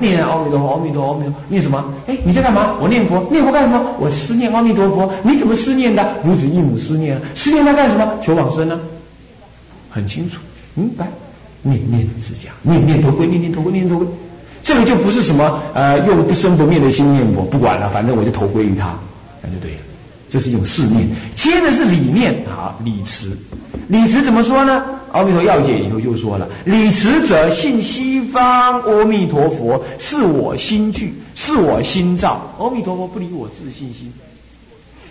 念阿弥陀佛，阿弥陀佛，阿弥陀佛，念什么？哎，你在干嘛？我念佛，念佛干什么？我思念阿弥陀佛。你怎么思念的？如子一母思念啊，思念他干什么？求往生呢？很清楚，明白？念念是这样，念念头归，念念头归，念念头归。这个就不是什么呃，用不生不灭的心念佛，不管了，反正我就投归于他，那就对了。这是一种四念。接着是理念，好，理持。理持怎么说呢？《阿弥陀要解》里头就说了：理持者信西方阿弥陀佛，是我心具，是我心造。阿弥陀佛不离我自信心，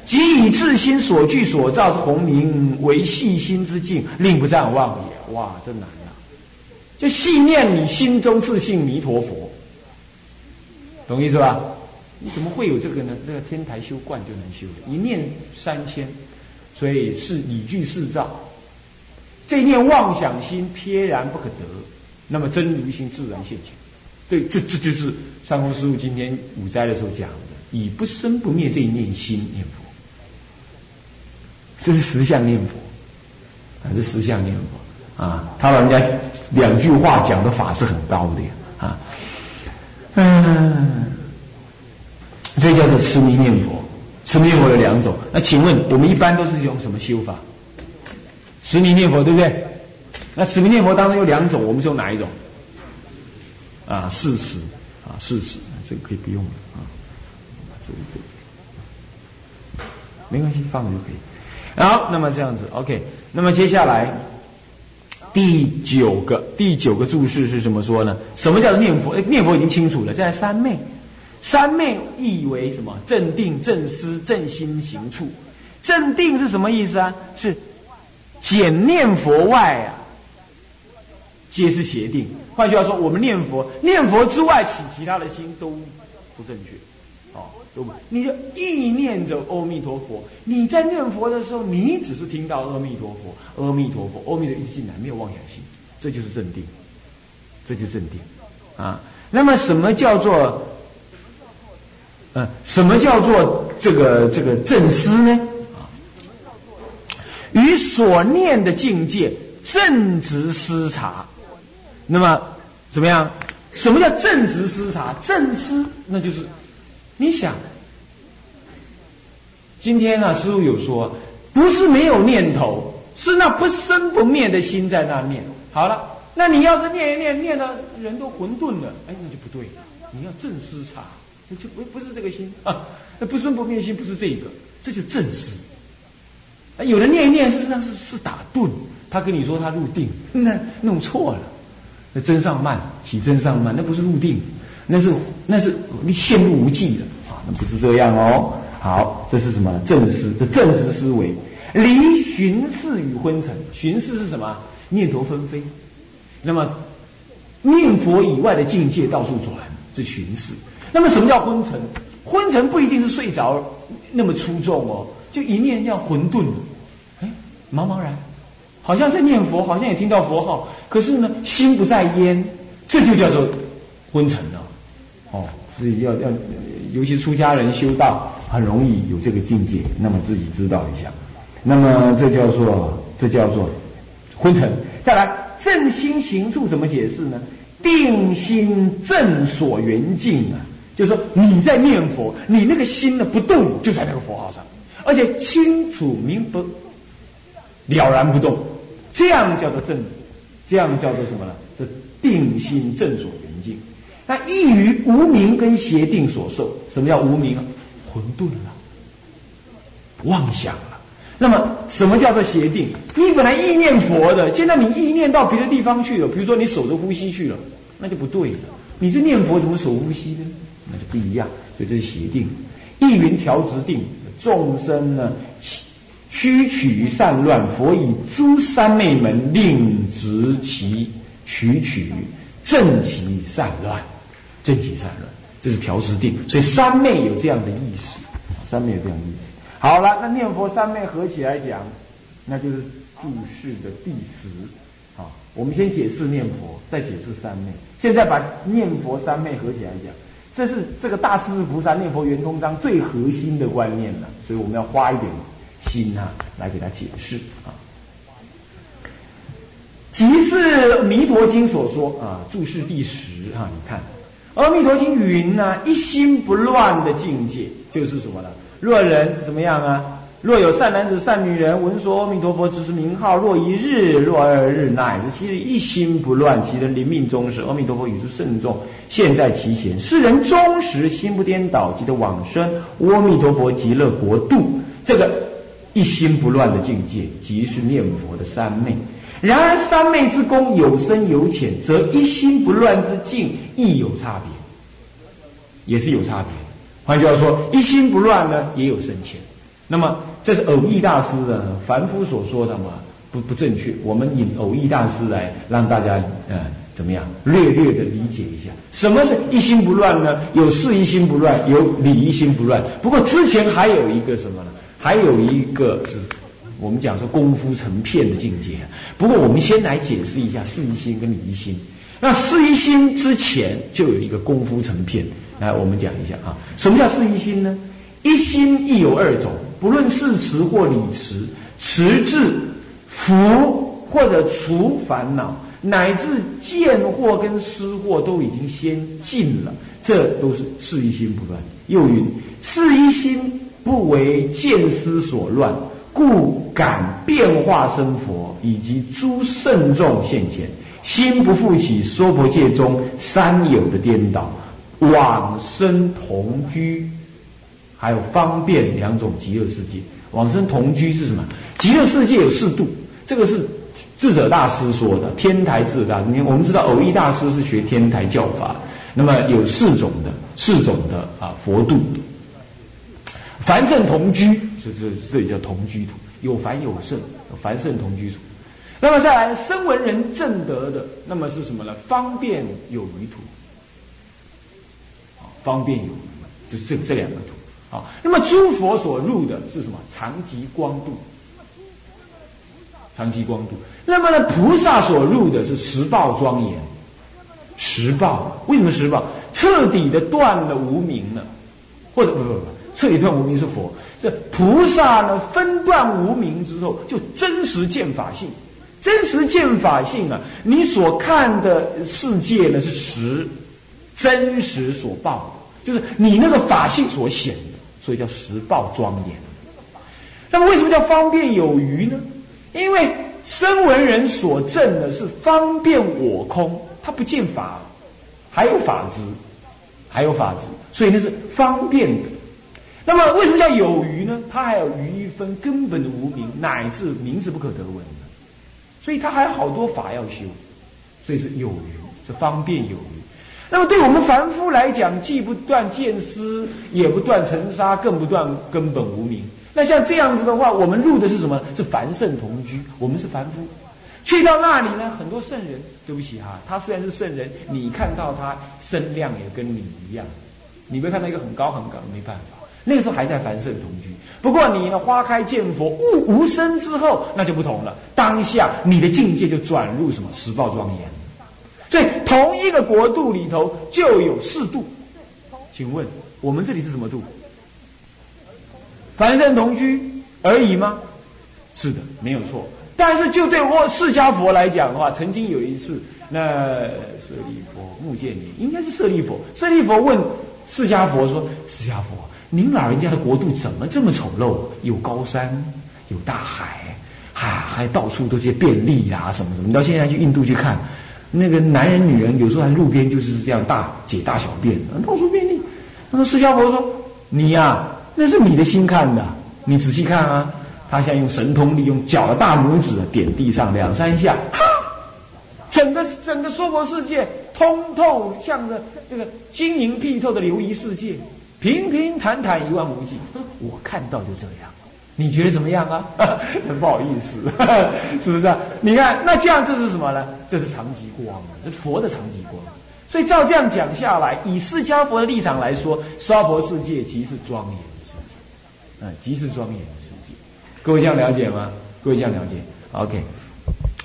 即以自心所具所造之宏明为细心之境，令不暂忘也。哇，真难。就信念你心中自信弥陀佛，懂意思吧？你怎么会有这个呢？这个天台修观就能修的，一念三千，所以是理具四照。这念妄想心撇然不可得，那么真如心自然现前。对，这这就是三空师傅今天五斋的时候讲的，以不生不灭这一念心念佛，这是实相念佛，还是实相念佛？啊，他老人家两句话讲的法是很高的呀，啊，嗯，这叫做持名念佛。持名念佛有两种，那请问我们一般都是用什么修法？持名念佛对不对？那持名念佛当中有两种，我们是用哪一种？啊，事实，啊，事实，这个可以不用了啊，这这没关系，放着就可以。好，那么这样子，OK，那么接下来。第九个第九个注释是什么说呢？什么叫念佛？念佛已经清楚了，在三昧，三昧意为什么？正定、正思、正心行处。正定是什么意思啊？是简念佛外啊，皆是邪定。换句话说，我们念佛，念佛之外起其他的心都不正确。你就意念着阿弥陀佛，你在念佛的时候，你只是听到阿弥陀佛，阿弥陀佛，阿弥陀一直进来，没有妄想心，这就是正定，这就正定啊。那么什么叫做，呃，什么叫做这个这个正思呢？啊，与所念的境界正直思察。那么怎么样？什么叫正直思察？正思那就是。你想，今天呢，师傅有说，不是没有念头，是那不生不灭的心在那念。好了，那你要是念一念，念的人都混沌了，哎，那就不对了。你要正思察，就不不是这个心 啊，那不生不灭心不是这一个，这就正思。啊有人念一念，事实上是是打顿，他跟你说他入定，那弄错了，那真上慢起真上慢，那不是入定。那是那是你陷入无际了啊！那不是这样哦。好，这是什么正思的正直思维？离寻事与昏沉。寻事是什么？念头纷飞。那么念佛以外的境界到处转，这寻事。那么什么叫昏沉？昏沉不一定是睡着那么出众哦，就一念这样混沌，哎，茫茫然，好像在念佛，好像也听到佛号，可是呢，心不在焉，这就叫做昏沉了。哦，所以要要，尤其出家人修道很容易有这个境界，那么自己知道一下。那么这叫做这叫做昏沉。再来正心行处怎么解释呢？定心正所缘境啊，就是说你在念佛，你那个心呢不动，就在那个佛号上，而且清楚明白，了然不动，这样叫做正，这样叫做什么呢？这定心正所缘境。那易于无名跟邪定所受。什么叫无名啊？混沌了，妄想了。那么什么叫做邪定？你本来意念佛的，现在你意念到别的地方去了，比如说你守着呼吸去了，那就不对了。你是念佛怎么守呼吸呢？那就不一样。所以这是邪定。意云调直定，众生呢曲曲散乱，佛以诸三昧门令直其曲曲，正其散乱。正其散乱，这是调直定，所以三昧有这样的意思，三昧有这样的意思。好了，那念佛三昧合起来讲，那就是注释的第十。好，我们先解释念佛，再解释三昧。现在把念佛三昧合起来讲，这是这个大势至菩萨念佛圆通章最核心的观念了，所以我们要花一点心啊来给他解释啊。即是弥陀经所说啊，注释第十啊，你看。阿弥陀经云呢，一心不乱的境界就是什么呢？若人怎么样啊？若有善男子、善女人，闻说阿弥陀佛只是名号，若一日、若二日，乃至其日一心不乱，其人临命终时，阿弥陀佛语出圣众现，在其前，世人终时心不颠倒，即得往生阿弥陀佛极乐国度。这个一心不乱的境界，即是念佛的三昧。然而三昧之功有深有浅，则一心不乱之境亦有差别，也是有差别。换句话说，一心不乱呢，也有深浅。那么。这是偶义大师的凡夫所说的嘛，不不正确。我们引偶义大师来让大家呃怎么样略略的理解一下，什么是一心不乱呢？有事一心不乱，有理一心不乱。不过之前还有一个什么呢？还有一个是我们讲说功夫成片的境界。不过我们先来解释一下事一心跟理一心。那事一心之前就有一个功夫成片，来我们讲一下啊，什么叫事一心呢？一心亦有二种。不论是持或理持，持至、福或者除烦恼，乃至见惑跟失惑，都已经先尽了，这都是是一心不乱。又云：是一心不为见思所乱，故感变化生佛以及诸圣众现前，心不复起娑婆界中三有的颠倒，往生同居。还有方便两种极乐世界，往生同居是什么？极乐世界有四度，这个是智者大师说的。天台智者大师，你看我们知道偶益大师是学天台教法，那么有四种的四种的啊佛度。凡圣同居，是这这里叫同居土，有凡有圣，凡圣同居土。那么再来声闻人正德的，那么是什么呢？方便有余土，方便有余，就这这两个土。啊，那么诸佛所入的是什么？常极光度，常极光度。那么呢，菩萨所入的是十报庄严，十报。为什么十报？彻底的断了无名了，或者不不不，彻底断无名是佛。这菩萨呢，分断无名之后，就真实见法性。真实见法性啊，你所看的世界呢是实，真实所报，就是你那个法性所显。所以叫十报庄严。那么为什么叫方便有余呢？因为声闻人所证的是方便我空，他不见法，还有法执，还有法执，所以那是方便的。那么为什么叫有余呢？他还有余一分根本的无名，乃至名字不可得闻，所以他还有好多法要修，所以是有余，是方便有余。那么，对我们凡夫来讲，既不断见思，也不断尘沙，更不断根本无名。那像这样子的话，我们入的是什么？是凡圣同居。我们是凡夫，去到那里呢？很多圣人，对不起哈，他虽然是圣人，你看到他身量也跟你一样，你会看到一个很高很高，没办法。那个时候还在凡圣同居。不过你呢，花开见佛，悟无生之后，那就不同了。当下你的境界就转入什么？十报庄严。所以，同一个国度里头就有四度，请问我们这里是什么度？凡圣同居而已吗？是的，没有错。但是，就对我释迦佛来讲的话，曾经有一次，那舍利佛目犍连应该是舍利佛，舍利佛问释迦佛说：“释迦佛，您老人家的国度怎么这么丑陋？有高山，有大海，哈，还到处都是便利啊，什么什么？你到现在去印度去看。”那个男人、女人有时候在路边就是这样大解大小便，到处便利。他说：“释迦佛说，你呀，那是你的心看的，你仔细看啊。他现在用神通，利用脚的大拇指点地上两三下，哈，整个整个娑婆世界通透，向着这个晶莹剔透的琉璃世界，平平坦坦一望无际。我看到就这样。”你觉得怎么样啊？很 不好意思，是不是？你看，那这样这是什么呢？这是长吉光，这佛的长吉光。所以照这样讲下来，以释迦佛的立场来说，娑婆世界即是庄严的世界，嗯，即是庄严的世界。各位这样了解吗？各位这样了解？OK。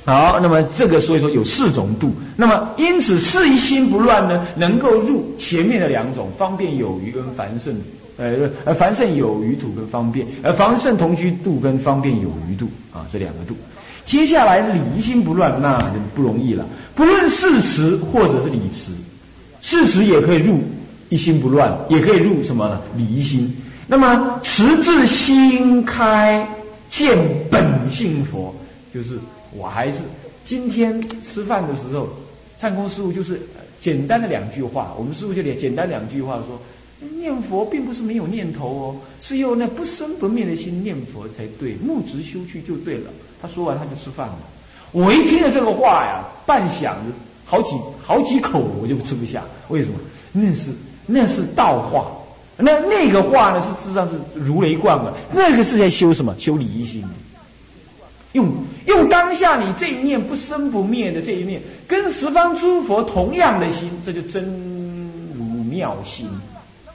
好，那么这个所以说有四种度，那么因此事一心不乱呢，能够入前面的两种方便有余跟繁盛。呃，呃，凡圣有余土跟方便，而凡圣同居度跟方便有余度啊，这两个度。接下来理心不乱，那就不容易了。不论事实或者是理持，事实也可以入一心不乱，也可以入什么呢？离心。那么持至心开见本性佛，就是我还是今天吃饭的时候，唱空师傅就是简单的两句话，我们师傅就简简单两句话说。念佛并不是没有念头哦，是用那不生不灭的心念佛才对，目直修去就对了。他说完他就吃饭了。我一听了这个话呀，半晌好几好几口我就吃不下。为什么？那是那是道话，那那个话呢是事实上是如雷贯耳。那个是在修什么？修理一心。用用当下你这一念不生不灭的这一念，跟十方诸佛同样的心，这就真如妙心。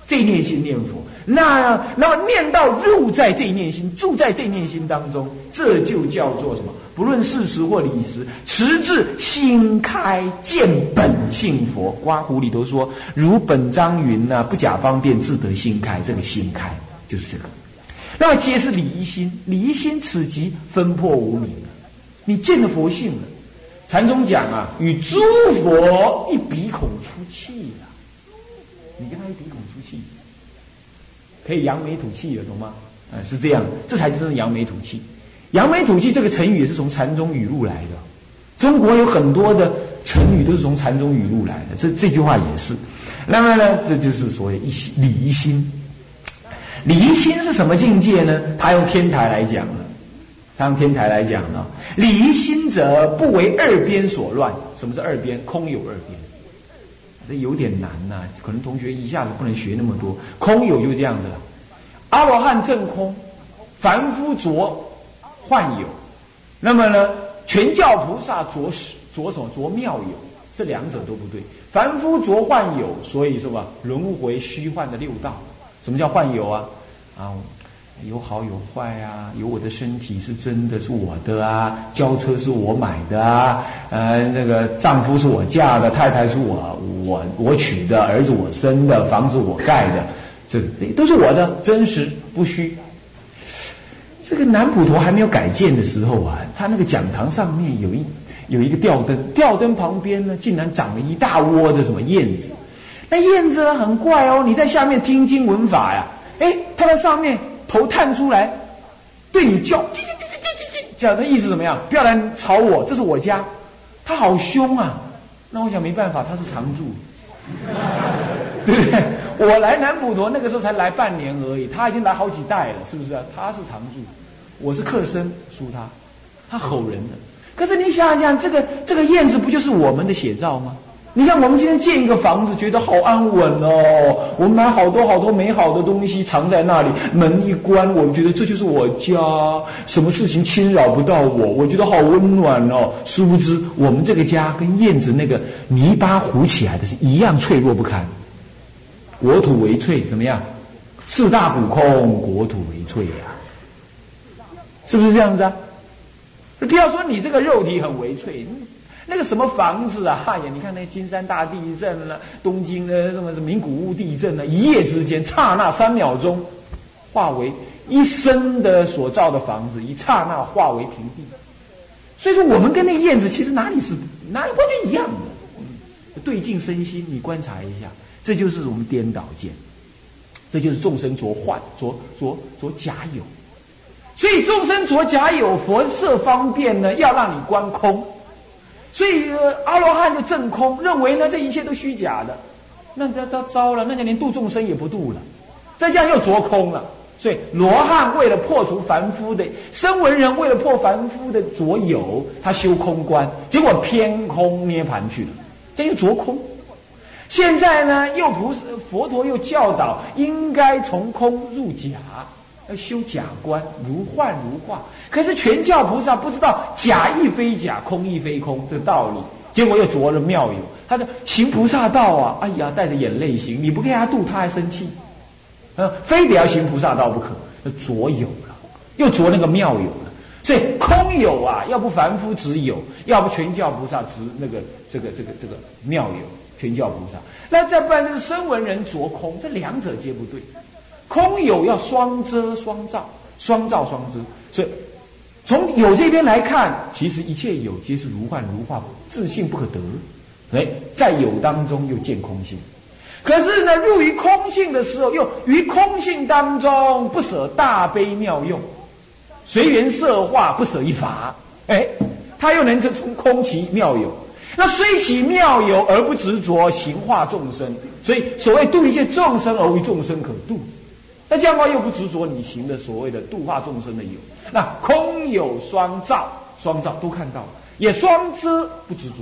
这念心念佛，那那念到入在这念心，住在这念心当中，这就叫做什么？不论事实或理实，持至心开见本性佛。刮胡里头说：“如本章云呐，不假方便，自得心开。”这个心开就是这个。那么皆是理一心，理一心此即分破无明你见了佛性了。禅宗讲啊，与诸佛一鼻孔出气呀。你跟他一鼻孔，可以扬眉吐气的，懂吗？啊，是这样，这才真正扬眉吐气。扬眉吐气这个成语也是从禅宗语录来的。中国有很多的成语都是从禅宗语录来的，这这句话也是。那么呢，这就是所谓一心离心。离心是什么境界呢？他用天台来讲了，他用天台来讲呢，离心者不为二边所乱。什么是二边？空有二边。这有点难呐，可能同学一下子不能学那么多。空有就这样子了，阿罗汉正空，凡夫着幻有。那么呢，全教菩萨着着什么？着妙有。这两者都不对。凡夫着幻有，所以说吧，轮回虚幻的六道。什么叫幻有啊？啊。有好有坏啊，有我的身体是真的是我的啊，轿车是我买的啊，呃，那个丈夫是我嫁的，太太是我我我娶的，儿子我生的，房子我盖的，这都是我的，真实不虚。这个南普陀还没有改建的时候啊，他那个讲堂上面有一有一个吊灯，吊灯旁边呢，竟然长了一大窝的什么燕子，那燕子很怪哦，你在下面听经闻法呀，哎，它在上面。头探出来，对你叫，叫的意思怎么样？不要来吵我，这是我家。他好凶啊！那我想没办法，他是常住，对不对？我来南普陀那个时候才来半年而已，他已经来好几代了，是不是？他是常住，我是客生，属他，他吼人的。可是你想想，这个这个燕子不就是我们的写照吗？你看，我们今天建一个房子，觉得好安稳哦。我们买好多好多美好的东西藏在那里，门一关，我们觉得这就是我家，什么事情侵扰不到我，我觉得好温暖哦。殊不知，我们这个家跟燕子那个泥巴糊起来的是一样脆弱不堪。国土为脆，怎么样？四大补空，国土为脆呀，是不是这样子啊？不要说你这个肉体很为脆。那个什么房子啊？哎呀，你看那金山大地震了，东京的什么什么名古屋地震了，一夜之间，刹那三秒钟，化为一生的所造的房子，一刹那化为平地。所以说，我们跟那燕子其实哪里是哪里完全一样的？对镜身心，你观察一下，这就是我们颠倒见，这就是众生着幻、着着着假有。所以众生着假有，佛设方便呢，要让你观空。所以阿罗汉就证空，认为呢这一切都虚假的，那他他糟了，那就连度众生也不度了，再这样又着空了。所以罗汉为了破除凡夫的声闻人，为了破凡夫的着有，他修空观，结果偏空涅盘去了，这就着空。现在呢，又不是佛陀又教导，应该从空入假。要修假观，如幻如化。可是全教菩萨不知道假亦非假，空亦非空这道理，结果又着了妙有。他的行菩萨道啊，哎呀，带着眼泪行。你不给他渡，他还生气，啊，非得要行菩萨道不可。那着有了，又着那个妙有了。所以空有啊，要不凡夫只有，要不全教菩萨只那个这个这个这个妙有，全教菩萨。那再不然就是声闻人着空，这两者皆不对。空有要双遮双照，双照双遮，所以从有这边来看，其实一切有皆是如幻如化，自性不可得。哎，在有当中又见空性。可是呢，入于空性的时候，又于空性当中不舍大悲妙用，随缘色化，不舍一法。哎，他又能成出空其妙有。那虽其妙有而不执着，行化众生。所以所谓度一切众生而为众生可度，那这样的话又不执着你行的所谓的度化众生的有。那空有双照，双照都看到，也双遮不执着。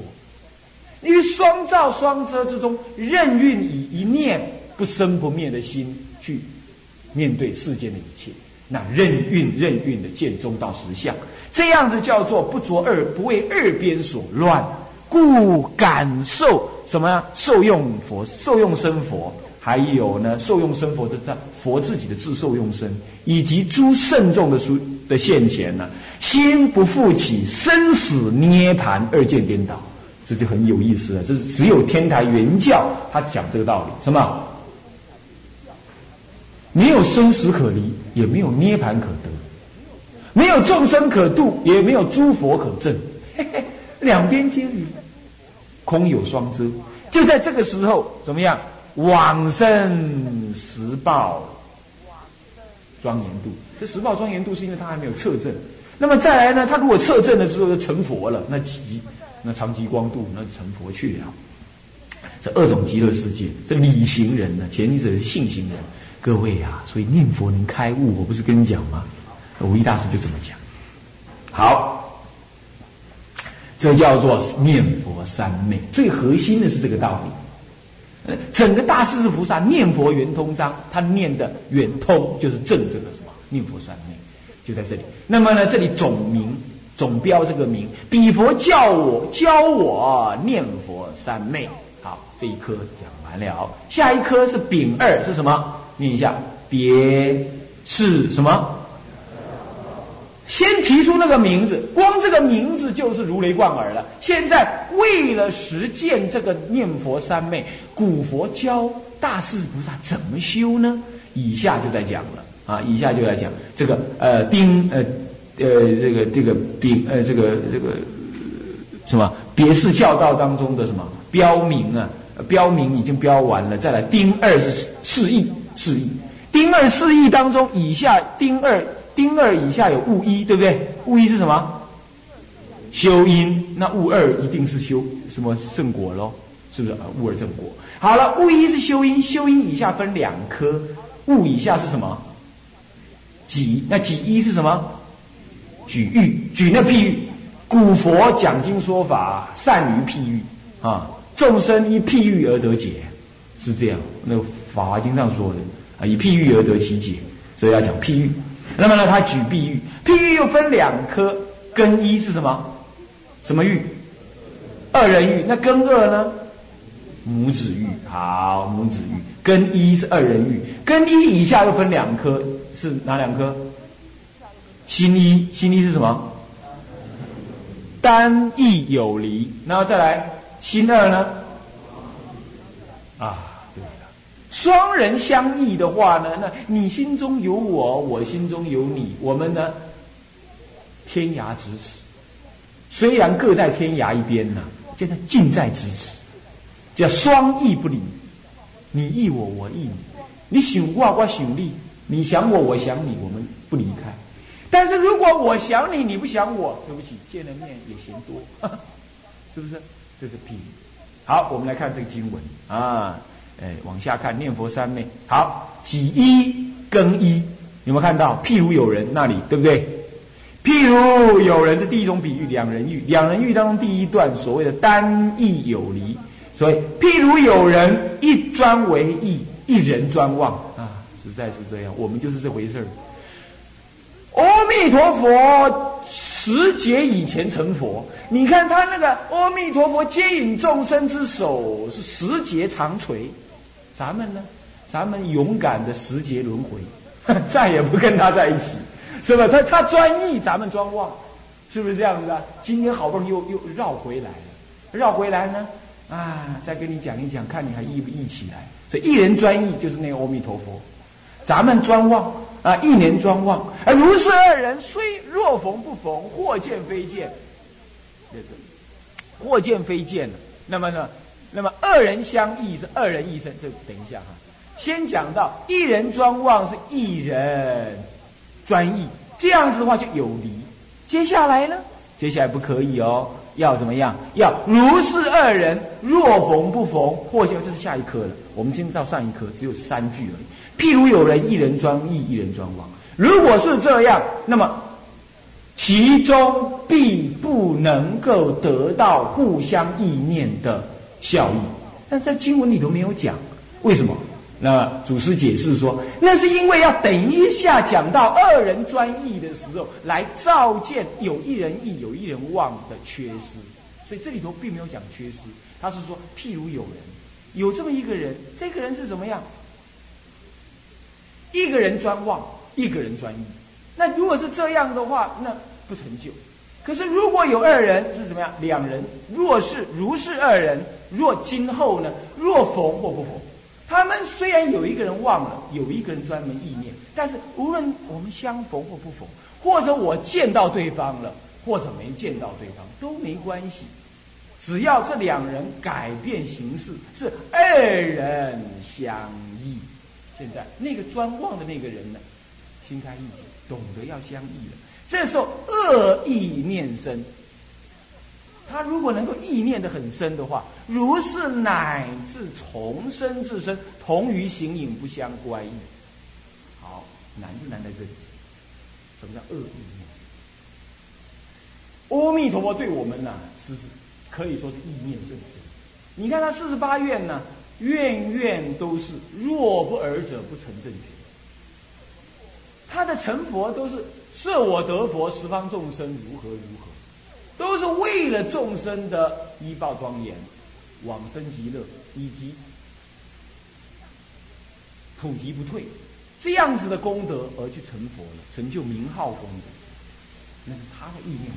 因为双照双遮之中，任运以一念不生不灭的心去面对世间的一切，那任运任运的见中道实相，这样子叫做不着二不为二边所乱，故感受什么呀？受用佛受用生佛，还有呢受用生佛的在佛自己的自受用身，以及诸圣众的书的现前呢，心不复起生死涅盘二见颠倒。这就很有意思了。这是只有天台原教他讲这个道理，什么？没有生死可离，也没有涅盘可得，没有众生可度，也没有诸佛可证，两边皆离，空有双遮。就在这个时候，怎么样？往生十报庄严度。这十报庄严度是因为他还没有测证。那么再来呢？他如果测证的时候就成佛了，那极。那长极光度，那成佛去了。这二种极乐世界，这理行人呢，前提者是信行人。各位啊，所以念佛能开悟，我不是跟你讲吗？五一大师就这么讲。好，这叫做念佛三昧，最核心的是这个道理。整个大势至菩萨念佛圆通章，他念的圆通就是正这个什么念佛三昧，就在这里。那么呢，这里总名。总标这个名，比佛教我教我念佛三昧。好，这一科讲完了，下一科是丙二是什么？念一下，别是什么？先提出那个名字，光这个名字就是如雷贯耳了。现在为了实践这个念佛三昧，古佛教大势菩萨怎么修呢？以下就在讲了啊，以下就在讲这个呃丁呃。呃，这个这个丙呃，这个这个什么别是教道当中的什么标明啊？标明已经标完了，再来丁二是四义四义，丁二四义当中以下丁二丁二以下有戊一，对不对？戊一是什么？修因，那戊二一定是修什么正果喽？是不是啊？物二正果。好了，戊一是修因，修因以下分两科，戊以下是什么？己，那己一是什么？举喻，举那譬喻，古佛讲经说法善于譬喻啊，众生依譬喻而得解，是这样。那个《法华经》上说的啊，以譬喻而得其解，所以要讲譬喻。那么呢，他举碧玉，碧玉又分两颗，根一是什么？什么玉？二人玉。那根二呢？母子玉。好，母子玉。根一是二人玉，根一以下又分两颗，是哪两颗？心一，心一是什么？单义有离，然后再来心二呢？啊，双人相异的话呢，那你心中有我，我心中有你，我们呢，天涯咫尺，虽然各在天涯一边呢，现在近在咫尺，叫双义不离，你义我，我义你，你想我，我想你，你想我，我想你，我们不离开。但是如果我想你，你不想我，对不起，见了面也嫌多，是不是？这是譬喻。好，我们来看这个经文啊，哎，往下看，念佛三昧。好，己一更一，有没有看到？譬如有人那里，对不对？譬如有人，这第一种比喻，两人喻。两人喻当中第一段所谓的单义有离，所以譬如有人一专为义，一人专望啊，实在是这样，我们就是这回事儿。阿弥陀佛，十劫以前成佛。你看他那个阿弥陀佛接引众生之手是十劫长垂，咱们呢？咱们勇敢的时节轮回，再也不跟他在一起，是吧？他他专一，咱们专忘，是不是这样子啊？今天好不容易又又绕回来了，绕回来呢？啊，再跟你讲一讲，看你还忆不忆起来？所以一人专一就是那个阿弥陀佛，咱们专忘。啊！一年专望，而如是二人虽若逢不逢，或见非见，或见非见那么呢，那么二人相异是二人一生，这等一下哈。先讲到一人专望是一人专意，这样子的话就有离。接下来呢？接下来不可以哦，要怎么样？要如是二人若逢不逢，或者这是下一科了。我们先照上一科，只有三句而已。譬如有人一人专意，一人专望。如果是这样，那么其中必不能够得到互相意念的效益。但在经文里头没有讲，为什么？那祖师解释说，那是因为要等一下讲到二人专意的时候，来照见有一人意、有一人忘的缺失。所以这里头并没有讲缺失，他是说，譬如有人有这么一个人，这个人是怎么样？一个人专望，一个人专意。那如果是这样的话，那不成就。可是如果有二人是怎么样？两人若是如是二人，若今后呢？若逢或不逢？他们虽然有一个人忘了，有一个人专门意念，但是无论我们相逢或不逢，或者我见到对方了，或者没见到对方都没关系，只要这两人改变形式，是二人相依。现在那个专忘的那个人呢，心开意解，懂得要相依了。这时候恶意念生。他如果能够意念的很深的话，如是乃至重生自身，同于形影不相关。好，难就难在这里。什么叫恶意念生？阿弥陀佛对我们呢，是是可以说是意念甚深。你看他四十八愿呢，愿愿都是若不尔者不成正觉。他的成佛都是设我得佛，十方众生如何如何。都是为了众生的依报庄严、往生极乐，以及菩提不退这样子的功德而去成佛了，成就名号功德，那是他的意念。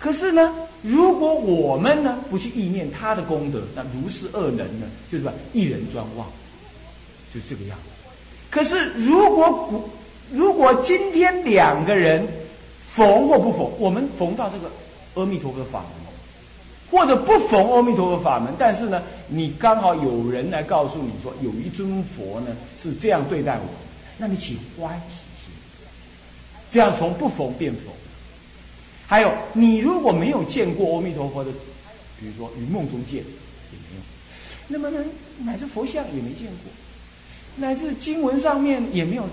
可是呢，如果我们呢不去意念他的功德，那如是恶人呢，就是吧，一人专望，就这个样子。可是如果古，如果今天两个人。逢或不逢，我们逢到这个阿弥陀佛法门，或者不逢阿弥陀佛法门，但是呢，你刚好有人来告诉你说，有一尊佛呢是这样对待我，那你起欢喜心，这样从不逢变逢。还有，你如果没有见过阿弥陀佛的，比如说于梦中见也没有，那么呢，乃至佛像也没见过，乃至经文上面也没有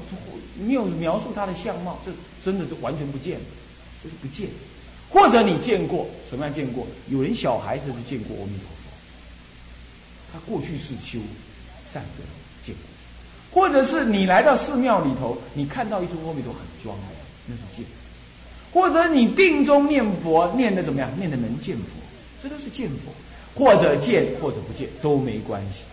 没有描述他的相貌，这。真的就完全不见，就是不见，或者你见过什么样见过？有人小孩子就见过阿弥陀佛，他过去是修善德见过，或者是你来到寺庙里头，你看到一尊阿弥陀很庄严，那是见；或者你定中念佛念的怎么样？念的能见佛，这都是见佛，或者见或者不见都没关系，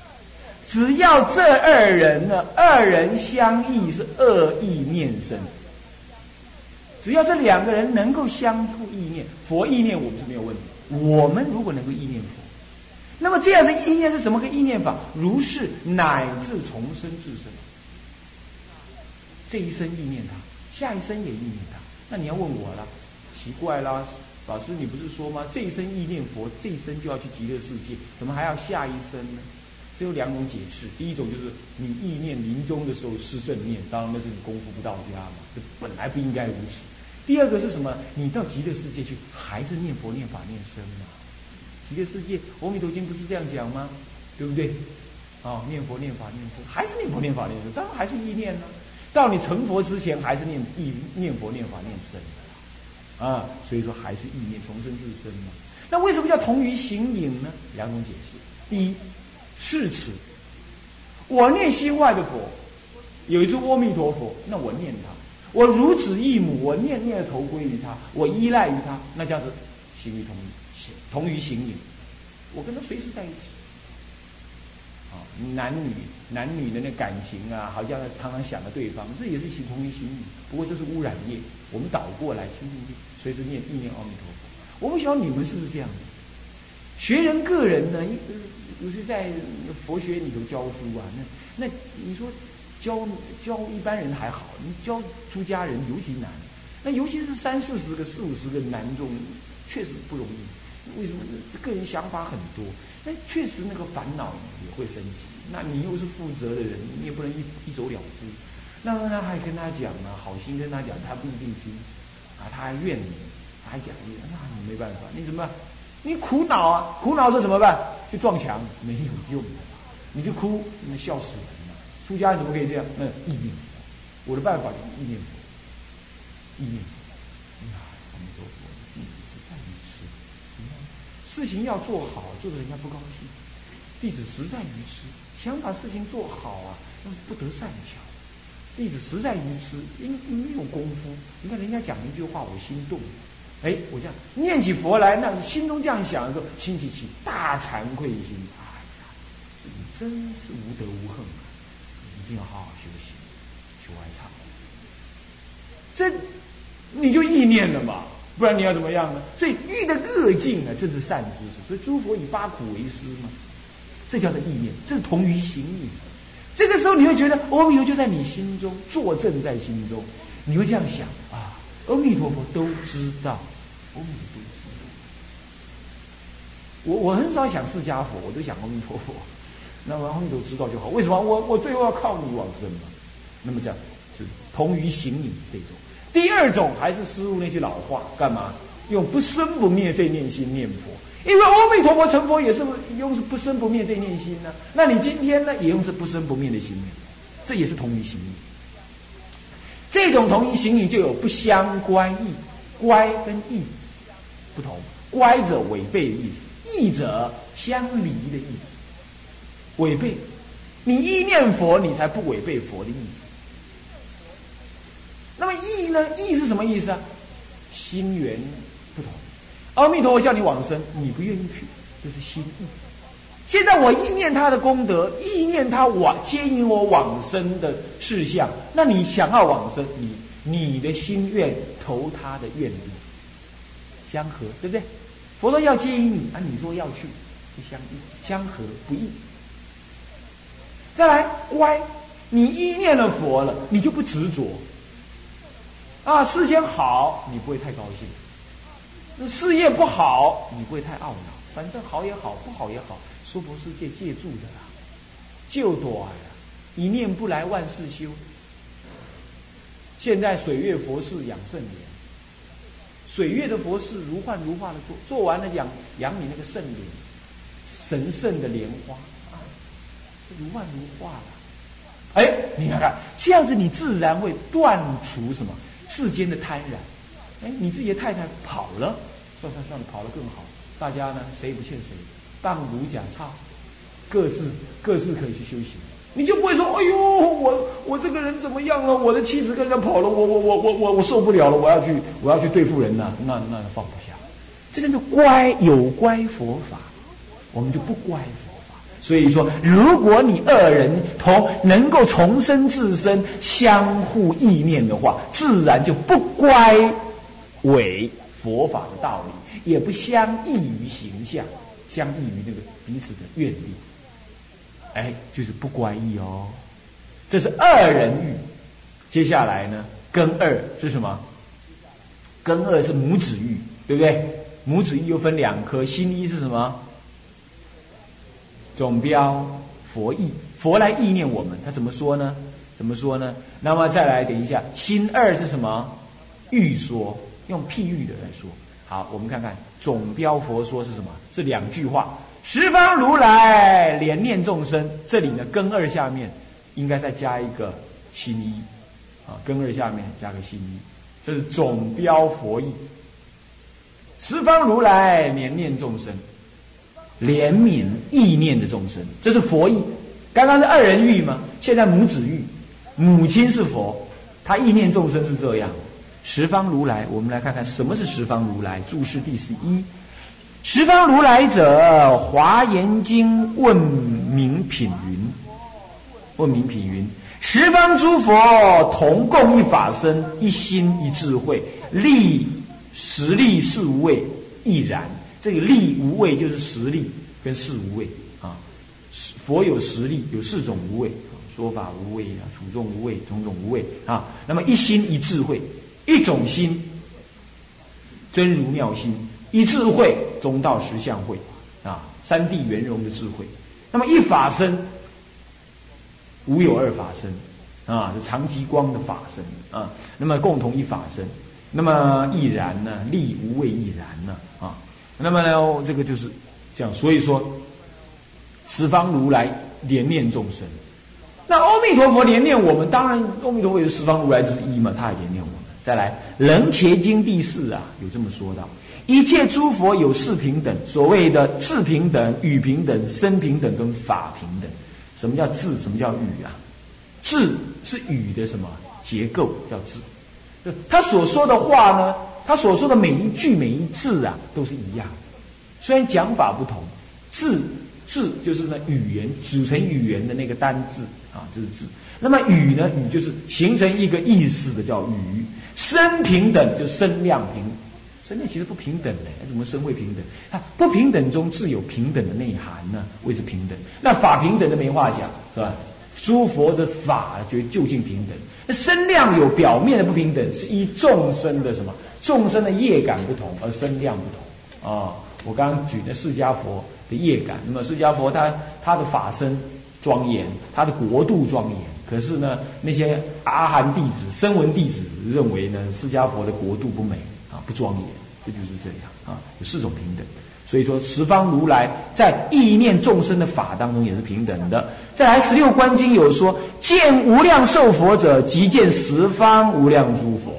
只要这二人呢，二人相异是恶意念生。只要这两个人能够相互意念，佛意念我们是没有问题。我们如果能够意念佛，那么这样的意念是怎么个意念法？如是乃至重生至生，这一生意念他，下一生也意念他。那你要问我了，奇怪啦，老师你不是说吗？这一生意念佛，这一生就要去极乐世界，怎么还要下一生呢？只有两种解释，第一种就是你意念临终的时候是正念，当然那是你功夫不到家嘛，这本来不应该如此。第二个是什么？你到极乐世界去，还是念佛、念法、念僧嘛？极乐世界，阿弥陀经不是这样讲吗？对不对？啊，念佛、念法、念僧，还是念佛、念法、念僧，当然还是意念呢。到你成佛之前，还是念意念佛、念法、念僧啊，所以说还是意念重生自身嘛。那为什么叫同于形影呢？两种解释：第一。是此，我念心外的佛，有一尊阿弥陀佛，那我念他，我如子忆母，我念念头归于他，我依赖于他，那叫做行于同同于行影，我跟他随时在一起。啊，男女男女的那感情啊，好像常常想着对方，这也是行同于行影。不过这是污染业，我们倒过来清净地，随时念意念阿弥陀佛。我不晓得你们是不是这样子？学人个人呢？一有时在佛学里头教书啊，那那你说教教一般人还好，你教出家人尤其难。那尤其是三四十个、四五十个男众，确实不容易。为什么个人想法很多？那确实那个烦恼也会升起。那你又是负责的人，你也不能一一走了之。那他还跟他讲呢，好心跟他讲，他不一定听啊，他还怨你，他还讲你，那你没办法，你怎么？你苦恼啊，苦恼是怎么办？去撞墙没有用的，你就哭，那笑死人了。出家人怎么可以这样？那意念，我的办法就是意念，意念。阿弥陀佛，弟子实在愚痴。事情要做好，做的人家不高兴。弟子实在愚痴，想把事情做好啊，那不得善巧。弟子实在愚痴，因没有功夫。你看人家讲一句话，我心动。哎，我这样念起佛来，那心中这样想的时候，心起起大惭愧心。哎呀，自己真是无德无恨啊！一定要好好修行，求哀忏。这你就意念了嘛，不然你要怎么样呢？所以遇的恶境呢，这是善知识。所以诸佛以八苦为师嘛，这叫做意念，这是同于行义。这个时候你会觉得阿弥陀就在你心中坐镇在心中，你会这样想啊，阿弥陀佛都知道，阿弥陀都知道。我我很少想释迦佛，我都想阿弥陀佛。那么阿弥陀知道就好，为什么？我我最后要靠你往生嘛。那么这样是同于行义这种。第二种还是师傅那句老话，干嘛？用不生不灭这念心念佛。因为阿弥陀佛成佛也是用是不生不灭这念心呢，那你今天呢也用是不生不灭的心念，这也是同于行义。这种同于行义就有不相关义，乖跟义不同，乖者违背的意思，义者相离的意思。违背，你意念佛，你才不违背佛的意思。那么义呢？义是什么意思啊？心缘不同。阿弥陀佛叫你往生，你不愿意去，这是心意。现在我意念他的功德，意念他往接引我往生的事项，那你想要往生，你你的心愿投他的愿力相合，对不对？佛说要接引你，啊，你说要去，不相应，相合不异。再来，乖，你意念了佛了，你就不执着。啊，事先好，你不会太高兴。事业不好，你不会太懊恼。反正好也好，不好也好，娑婆世界借住的啦，就短呀，一念不来万事休。现在水月佛事养圣莲，水月的佛事如幻如化的做，做完了养养你那个圣莲，神圣的莲花啊，如幻如化了。哎，你看看，这样子你自然会断除什么世间的贪婪。哎，你自己的太太跑了。算算算了，跑得更好。大家呢，谁也不欠谁，当如假差，各自各自可以去修行。你就不会说，哎呦，我我这个人怎么样了？我的妻子跟人家跑了，我我我我我我受不了了，我要去我要去对付人呐，那那放不下。这叫做乖有乖佛法，我们就不乖佛法。所以说，如果你二人同能够重生自身，相互意念的话，自然就不乖违。佛法的道理也不相异于形象，相异于那个彼此的愿力，哎，就是不乖异哦。这是二人欲。接下来呢，根二是什么？根二是母子欲，对不对？母子欲又分两颗，心一是什么？总标佛意，佛来意念我们，他怎么说呢？怎么说呢？那么再来，等一下，心二是什么？欲说。用譬喻的来说，好，我们看看总标佛说是什么？是两句话：十方如来怜念众生。这里呢，根二下面应该再加一个心一，啊，根二下面加个心一，这是总标佛意。十方如来怜念众生，怜悯意念的众生，这是佛意。刚刚是二人欲吗？现在母子欲，母亲是佛，他意念众生是这样。十方如来，我们来看看什么是十方如来。注释第十一：十方如来者，华严经问名品云。问名品云：十方诸佛同共一法身，一心一智慧，力实力是无畏亦然。这个力无畏就是实力跟是无畏啊。佛有实力，有四种无畏：说法无畏啊，处众无畏，种种无畏啊。那么一心一智慧。一种心，真如妙心，一智慧中道实相会，啊，三谛圆融的智慧。那么一法身，无有二法身，啊，是长极光的法身啊。那么共同一法身，那么亦然呢？力无畏亦然呢？啊，那么呢，这个就是这样。所以说，十方如来怜念众生。那阿弥陀佛怜念我们，当然阿弥陀佛也是十方如来之一嘛，他也怜念我们。再来，《楞伽经》第四啊，有这么说到：一切诸佛有四平等，所谓的智平等、语平等、身平等跟法平等。什么叫智？什么叫语啊？智是语的什么结构？叫智。他所说的话呢，他所说的每一句每一字啊，都是一样。虽然讲法不同，字字就是那语言组成语言的那个单字。啊，这是字。那么语呢？语就是形成一个意思的，叫语。声平等就声量平，声量其实不平等的，怎么声会平等？啊不平等中自有平等的内涵呢？谓之平等。那法平等的没话讲，是吧？诸佛的法觉究竟平等。那身量有表面的不平等，是依众生的什么？众生的业感不同而身量不同。啊，我刚刚举的释迦佛的业感，那么释迦佛他他的法身。庄严，他的国度庄严。可是呢，那些阿含弟子、声闻弟子认为呢，释迦佛的国度不美啊，不庄严。这就是这样啊，有四种平等。所以说，十方如来在意念众生的法当中也是平等的。再来，十六观经有说，见无量寿佛者，即见十方无量诸佛。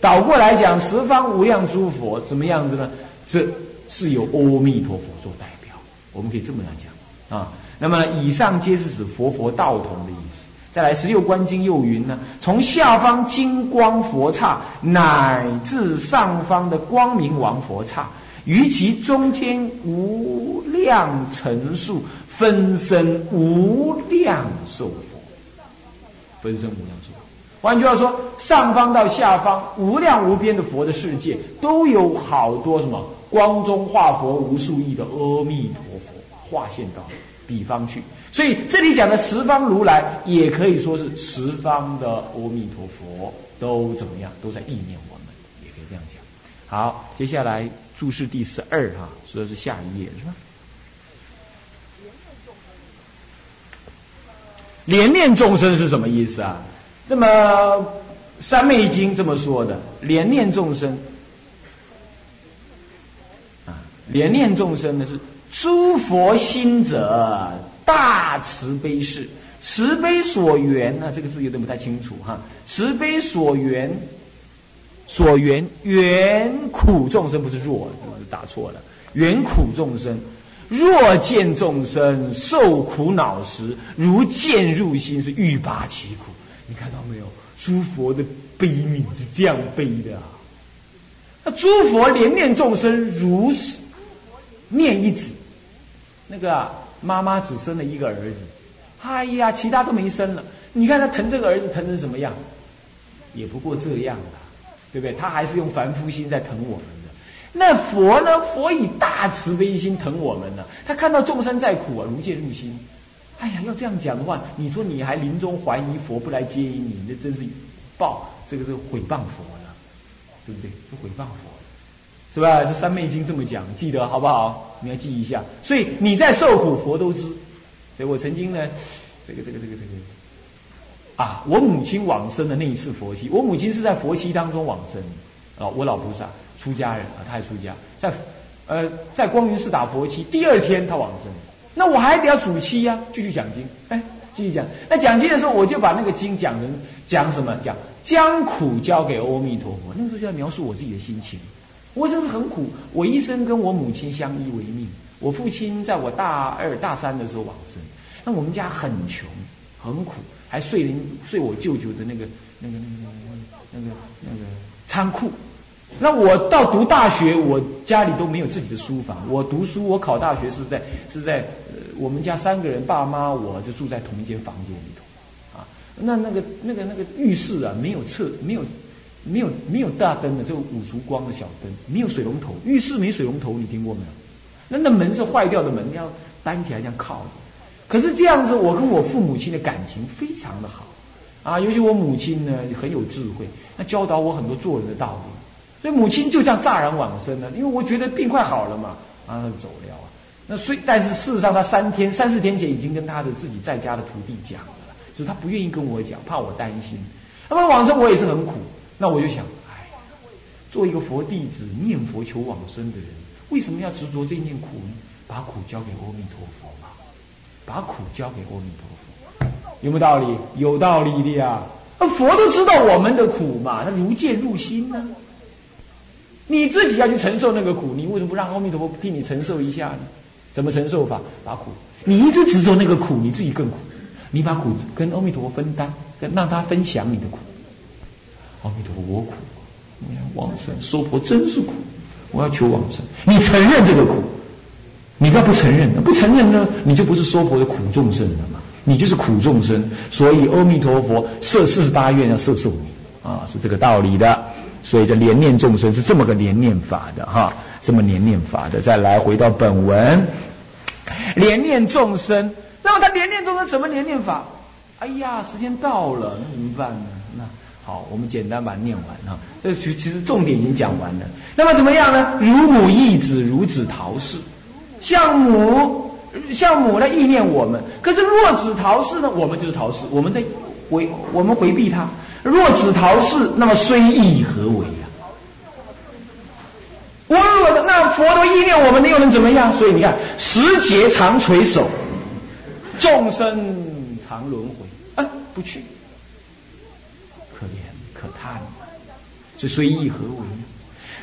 倒过来讲，十方无量诸佛怎么样子呢？这是由阿弥陀佛做代表。我们可以这么来讲啊。那么以上皆是指佛佛道同的意思。再来十六观经又云呢，从下方金光佛刹乃至上方的光明王佛刹，于其中间无量层数分身无量寿佛，分身无量寿。换句话说，上方到下方无量无边的佛的世界，都有好多什么光中化佛无数亿的阿弥陀佛化现到。彼方去，所以这里讲的十方如来，也可以说是十方的阿弥陀佛，都怎么样？都在意念我们，也可以这样讲。好，接下来注释第十二哈，说的是下一页是吧？连念众生是什么意思啊？那么《三昧经》这么说的，连念众生啊，连念众生呢是。诸佛心者，大慈悲事，慈悲所缘呢？这个字有点不太清楚哈。慈悲所缘，所缘缘苦众生不是弱，是打错了。缘苦众生，若见众生受苦恼时，如见入心，是欲拔其苦。你看到没有？诸佛的悲悯是这样悲的啊。那诸佛怜念众生，如是念一子。那个妈妈只生了一个儿子，哎呀，其他都没生了。你看他疼这个儿子疼成什么样？也不过这样了，对不对？他还是用凡夫心在疼我们的。那佛呢？佛以大慈悲心疼我们呢。他看到众生在苦啊，如见入心。哎呀，要这样讲的话，你说你还临终怀疑佛不来接引你，那真是报这个是毁谤佛了，对不对？是毁谤佛。是吧？这三昧经这么讲，记得好不好？你要记一下。所以你在受苦，佛都知。所以我曾经呢，这个这个这个这个，啊，我母亲往生的那一次佛系，我母亲是在佛系当中往生。啊，我老菩萨出家人啊，他还出家，在呃在光云寺打佛期，第二天他往生。那我还得要主七呀，继续讲经。哎，继续讲。那讲经的时候，我就把那个经讲成讲什么？讲将苦交给阿弥陀佛。那个时候就在描述我自己的心情。我真是很苦，我一生跟我母亲相依为命。我父亲在我大二、大三的时候往生，那我们家很穷，很苦，还睡人睡我舅舅的那个、那个、那个、那个、那个仓库。那我到读大学，我家里都没有自己的书房。我读书，我考大学是在是在呃，我们家三个人，爸妈我就住在同一间房间里头，啊，那那个那个那个浴室啊，没有厕，没有。没有没有大灯的，就五烛光的小灯，没有水龙头，浴室没水龙头，你听过没有？那那门是坏掉的门，要搬起来这样靠着。可是这样子，我跟我父母亲的感情非常的好，啊，尤其我母亲呢很有智慧，她教导我很多做人的道理。所以母亲就这样乍然往生了，因为我觉得病快好了嘛，啊，走了啊。那虽但是事实上，他三天三四天前已经跟他的自己在家的徒弟讲了，只是他不愿意跟我讲，怕我担心。那么往生我也是很苦，那我就想，哎，做一个佛弟子念佛求往生的人，为什么要执着这一念苦呢？把苦交给阿弥陀佛吧，把苦交给阿弥陀佛，有没有道理？有道理的呀。那佛都知道我们的苦嘛，他如见入心呢。你自己要去承受那个苦，你为什么不让阿弥陀佛替你承受一下呢？怎么承受法？把苦，你一直执着那个苦，你自己更苦。你把苦跟阿弥陀佛分担，跟让他分享你的苦。阿弥陀佛，我苦，我要往生，娑婆真是苦，我要求往生。你承认这个苦，你不要不承认，不承认呢，你就不是娑婆的苦众生了嘛，你就是苦众生。所以阿弥陀佛设四十八愿要摄受你啊，是这个道理的。所以这连念众生是这么个连念法的哈，这么连念法的。再来回到本文。连念众生，那么他连念众生怎么连念法？哎呀，时间到了，那怎么办呢？那好，我们简单把它念完哈。这其其实重点已经讲完了。那么怎么样呢？如母忆子，如子陶氏，像母像母来意念我们。可是若子陶氏呢？我们就是陶氏，我们在回我们回避他。若子陶氏，那么虽意何为？我我那佛都意念我们，那又能怎么样？所以你看，时节常垂手，众生常轮回，啊，不去，可叹，这随意何为呢？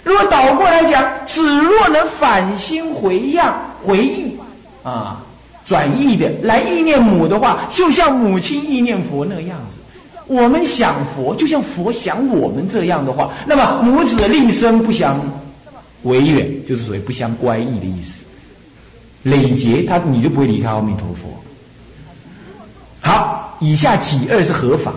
如果倒过来讲，子若能反心回样回忆啊，转意的来意念母的话，就像母亲意念佛那个样子。我们想佛，就像佛想我们这样的话，那么母子立身不相。为远就是属于不相乖异的意思，累劫他你就不会离开阿弥陀佛。好，以下几二是合法。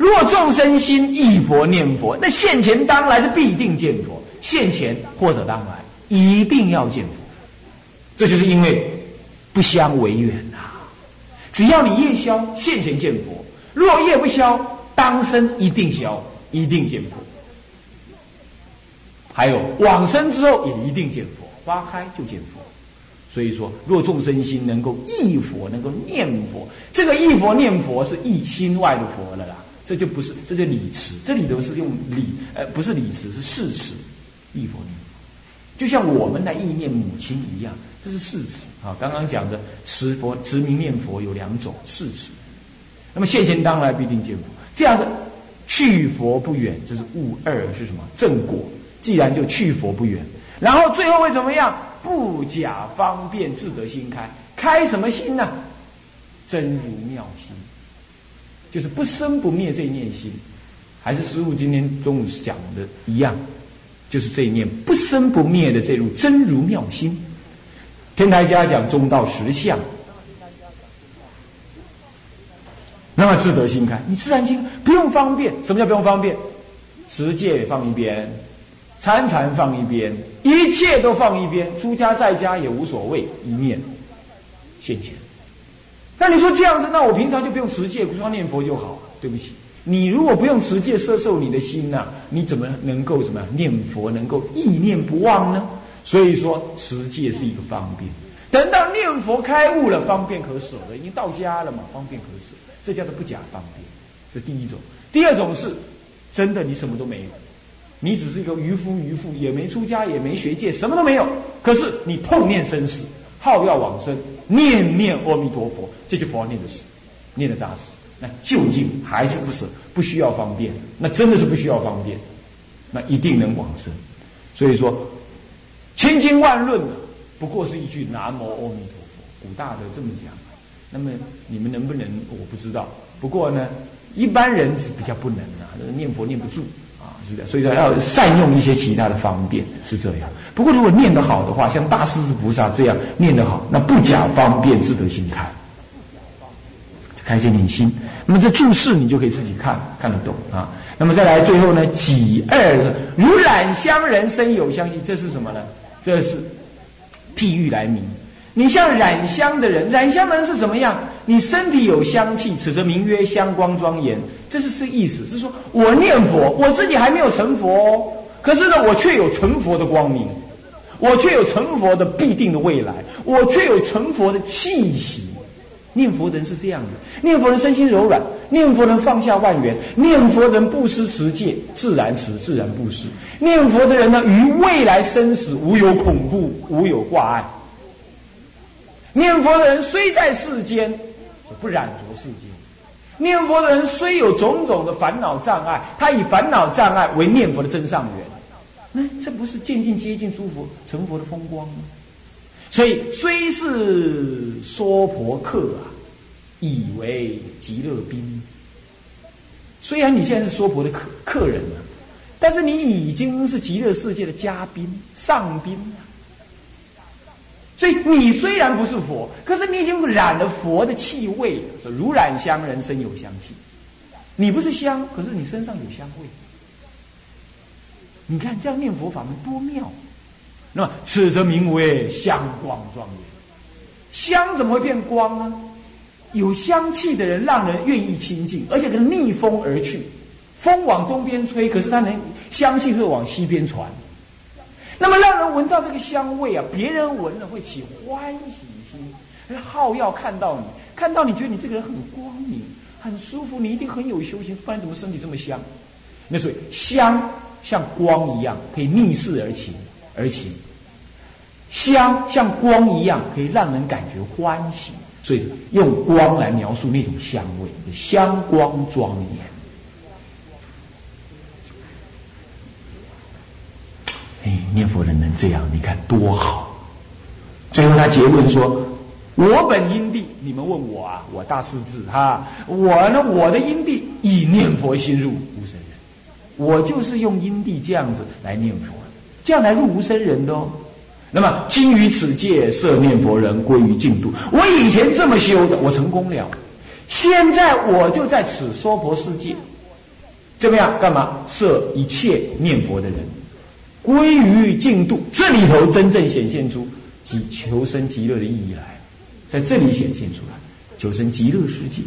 若众生心忆佛念佛，那现前当来是必定见佛，现前或者当来一定要见佛。这就是因为不相为远呐。只要你业消，现前见佛；若业不消，当生一定消，一定见佛。还有往生之后也一定见佛，花开就见佛。所以说，若众生心能够忆佛，能够念佛，这个忆佛念佛是忆心外的佛了啦。这就不是，这就理词，这里头是用理，呃，不是理词，是事词。忆佛念佛，就像我们来意念母亲一样，这是事词啊。刚刚讲的持佛、持名念佛有两种事词。那么现前当来必定见佛，这样的去佛不远，这是悟二是什么正果。既然就去佛不远，然后最后会怎么样？不假方便自得心开，开什么心呢？真如妙心，就是不生不灭这一念心，还是师父今天中午讲的一样，就是这一念不生不灭的这入真如妙心。天台家讲中道实相，那么自得心开，你自然心不用方便。什么叫不用方便？持戒放一边。参禅放一边，一切都放一边，出家在家也无所谓，一念现前。那你说这样子，那我平常就不用持戒，不光念佛就好？对不起，你如果不用持戒摄受你的心呐，你怎么能够什么念佛，能够意念不忘呢？所以说持戒是一个方便，等到念佛开悟了，方便可舍了，已经到家了嘛，方便可舍，这叫做不假方便。这第一种，第二种是真的，你什么都没有。你只是一个渔夫，渔妇也没出家，也没学戒，什么都没有。可是你痛念生死，好要往生，念念阿弥陀佛，这就佛念的是，念的扎实。那究竟还是不是不需要方便？那真的是不需要方便，那一定能往生。所以说，千经万论不过是一句南无阿弥陀佛。古大德这么讲。那么你们能不能？我不知道。不过呢，一般人是比较不能啊，念佛念不住。啊，是的所以说要善用一些其他的方便是这样。不过如果念得好的话，像大势至菩萨这样念得好，那不假方便自得心开，开些念心。那么这注释你就可以自己看看得懂啊。那么再来最后呢，己二如染香人身有香气，这是什么呢？这是譬喻来明。你像染香的人，染香人是怎么样？你身体有香气，此则名曰香光庄严。这是是意思，是说我念佛，我自己还没有成佛，可是呢，我却有成佛的光明，我却有成佛的必定的未来，我却有成佛的气息。念佛人是这样的，念佛人身心柔软，念佛人放下万缘，念佛人不失持戒，自然持，自然不失。念佛的人呢，于未来生死无有恐怖，无有挂碍。念佛的人虽在世间，不染着世间。念佛的人虽有种种的烦恼障碍，他以烦恼障碍为念佛的真上缘。那这不是渐渐接近诸佛成佛的风光吗？所以虽是娑婆客啊，以为极乐宾。虽然你现在是娑婆的客客人了，但是你已经是极乐世界的嘉宾上宾所以你虽然不是佛，可是你已经染了佛的气味，说如染香人身有香气。你不是香，可是你身上有香味。你看这样念佛法门多妙！那么此则名为香光庄严。香怎么会变光呢？有香气的人让人愿意亲近，而且跟逆风而去。风往东边吹，可是它能香气会往西边传。那么让人闻到这个香味啊，别人闻了会起欢喜心，好要看到你，看到你觉得你这个人很光明、很舒服，你一定很有修行，不然怎么身体这么香？那所以香像光一样，可以逆势而行而行。香像光一样，可以让人感觉欢喜，所以用光来描述那种香味，香光庄严。哎，念佛人能这样，你看多好！最后他结论说：“我本因地，你们问我啊，我大势至哈，我呢，我的因地以念佛心入无生人，我就是用因地这样子来念佛，这样来入无生人的哦。那么今于此界设念佛人归于净土，我以前这么修的，我成功了，现在我就在此娑婆世界，怎么样？干嘛设一切念佛的人？”归于净土，这里头真正显现出极求生极乐的意义来，在这里显现出来，求生极乐世界，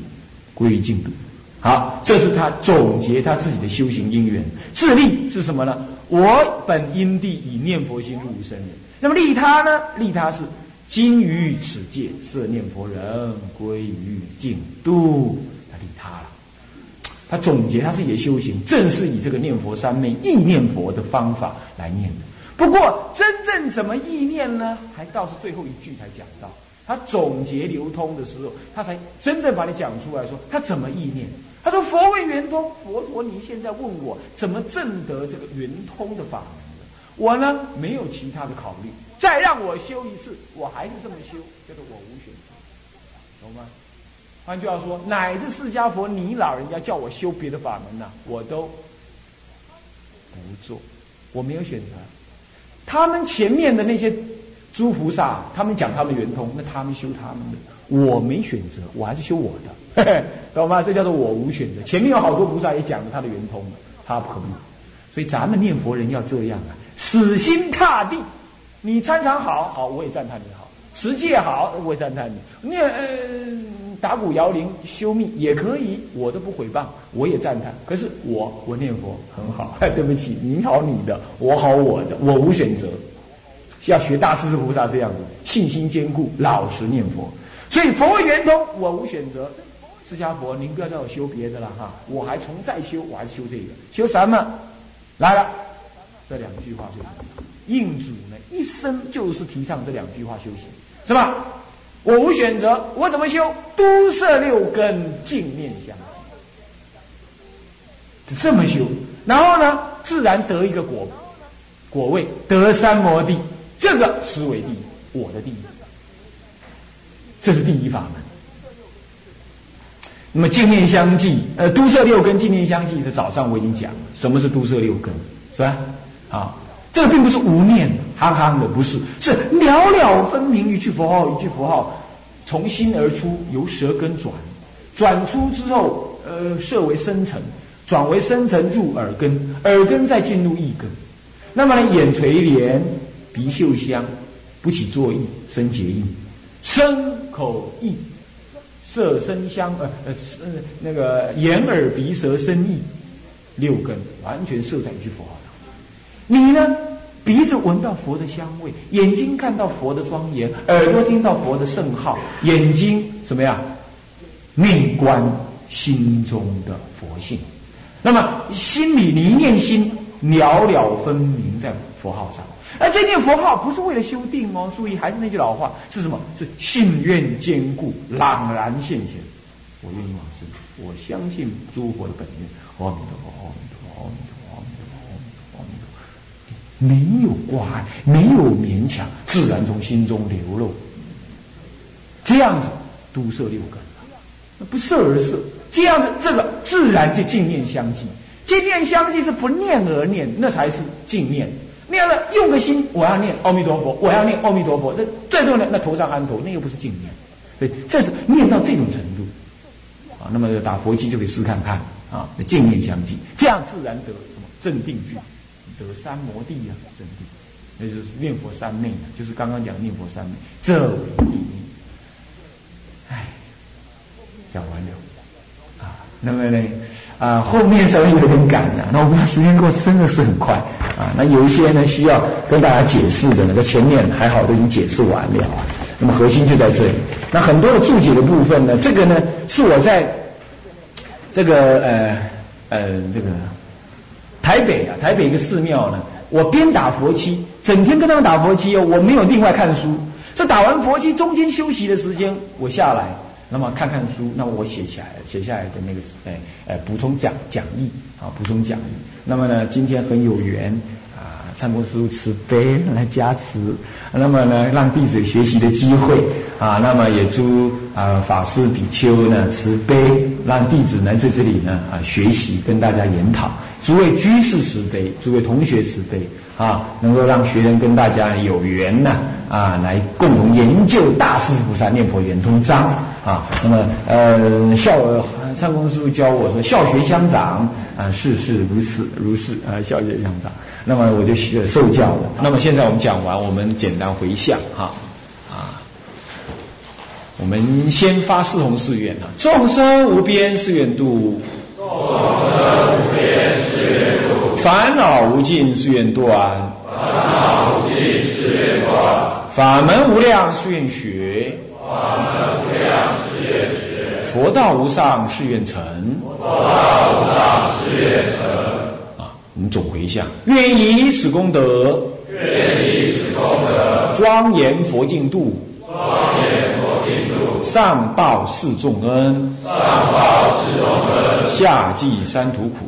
归于净土。好，这是他总结他自己的修行因缘。自利是什么呢？我本因地以念佛心入无生人。那么利他呢？利他是今于此界设念佛人，归于净土。他利他了他总结他自己的修行，正是以这个念佛三昧意念佛的方法来念的。不过，真正怎么意念呢？还倒是最后一句才讲到。他总结流通的时候，他才真正把你讲出来说他怎么意念。他说：“佛为圆通，佛陀，你现在问我怎么证得这个圆通的法门的？我呢，没有其他的考虑。再让我修一次，我还是这么修，叫做我无选择，懂吗？”换句话说，乃至释迦佛，你老人家叫我修别的法门呢，我都不做，我没有选择。他们前面的那些诸菩萨，他们讲他们圆通，那他们修他们的，我没选择，我还是修我的，懂吗？这叫做我无选择。前面有好多菩萨也讲了他的圆通，他不可能。所以咱们念佛人要这样啊，死心塌地。你参禅好好，我也赞叹你好；持戒好，我也赞叹你。念呃。打鼓摇铃修密也可以，我都不诽谤，我也赞叹。可是我我念佛很好，对不起，你好你的，我好我的，我无选择，要学大势至菩萨这样子，信心坚固，老实念佛。所以佛为圆通，我无选择。释迦佛，您不要叫我修别的了哈，我还从再修，我还修这个，修什么？来了，这两句话就是印主呢，一生就是提倡这两句话修行，是吧？我无选择，我怎么修？都摄六根，净念相继，是这么修。然后呢，自然得一个果果位，得三摩地。这个思维第一，我的第一，这是第一法门。那么净念相继，呃，都摄六根，净念相继，是早上我已经讲了，什么是都摄六根，是吧？好。这个并不是无念，憨憨的，不是，是了了分明，一句佛号，一句佛号，从心而出，由舌根转，转出之后，呃，设为深层，转为深层入耳根，耳根再进入意根，那么呢，眼垂帘，鼻嗅香，不起作意，生结印，身口意，色声香，呃呃，那个眼耳鼻舌身意，六根完全设在一句佛号。你呢，鼻子闻到佛的香味，眼睛看到佛的庄严，耳朵听到佛的圣号，眼睛怎么样？命观心中的佛性。那么心里你一念心，了了分明在佛号上。而这念佛号不是为了修定哦，注意还是那句老话，是什么？是信愿坚固，朗然现前。我愿意往生，我相信诸佛的本愿。阿弥陀佛，阿弥陀佛，阿弥陀佛，阿弥陀佛，阿弥陀佛。没有挂碍，没有勉强，自然从心中流露。这样子，都摄六根了，不摄而摄。这样子，这个自然就净念相继。净念相继是不念而念，那才是净念。念了，用个心，我要念阿弥陀佛，我要念阿弥陀佛。那最重要的，那头上安头，那又不是净念。对，这是念到这种程度啊。那么打佛机就可以试看看啊。净念相继，这样自然得什么镇定句，得三摩地啊，真谛。那就是念佛三昧就是刚刚讲念佛三昧，这为第一。哎，讲完了啊。那么呢？啊，后面稍微有点赶了，那我们时间过真的是很快啊。那有一些呢需要跟大家解释的呢，在前面还好都已经解释完了。那么核心就在这里。那很多的注解的部分呢，这个呢是我在这个呃呃这个台北啊，台北一个寺庙呢，我边打佛七，整天跟他们打佛七哦，我没有另外看书。这打完佛七中间休息的时间，我下来。那么看看书，那我写起来，写下来的那个，哎哎，补充讲讲义啊，补充讲义。那么呢，今天很有缘啊，参公师傅慈悲来加持，那么呢，让弟子学习的机会啊，那么也祝啊法师比丘呢慈悲，让弟子能在这里呢啊学习，跟大家研讨。诸位居士慈悲，诸位同学慈悲。啊，能够让学生跟大家有缘呢，啊，来共同研究大势菩萨念佛圆通章啊。那么，呃，孝上公师傅教我说，孝学相长啊，事事如此如是啊，孝学相长。那么我就学受教了。那么现在我们讲完，我们简单回向哈啊。我们先发四弘誓愿啊，众生无边誓愿度。众生无边。烦恼无尽誓愿断，烦恼无尽誓愿断；法门无量誓愿学，法门无量誓愿学；佛道无上誓愿成，佛道无上誓愿成。啊，我们总回向，愿以此功德，愿以此功德，庄严佛净土，庄严佛净土，上报四众恩，上报四众恩，下济三途苦。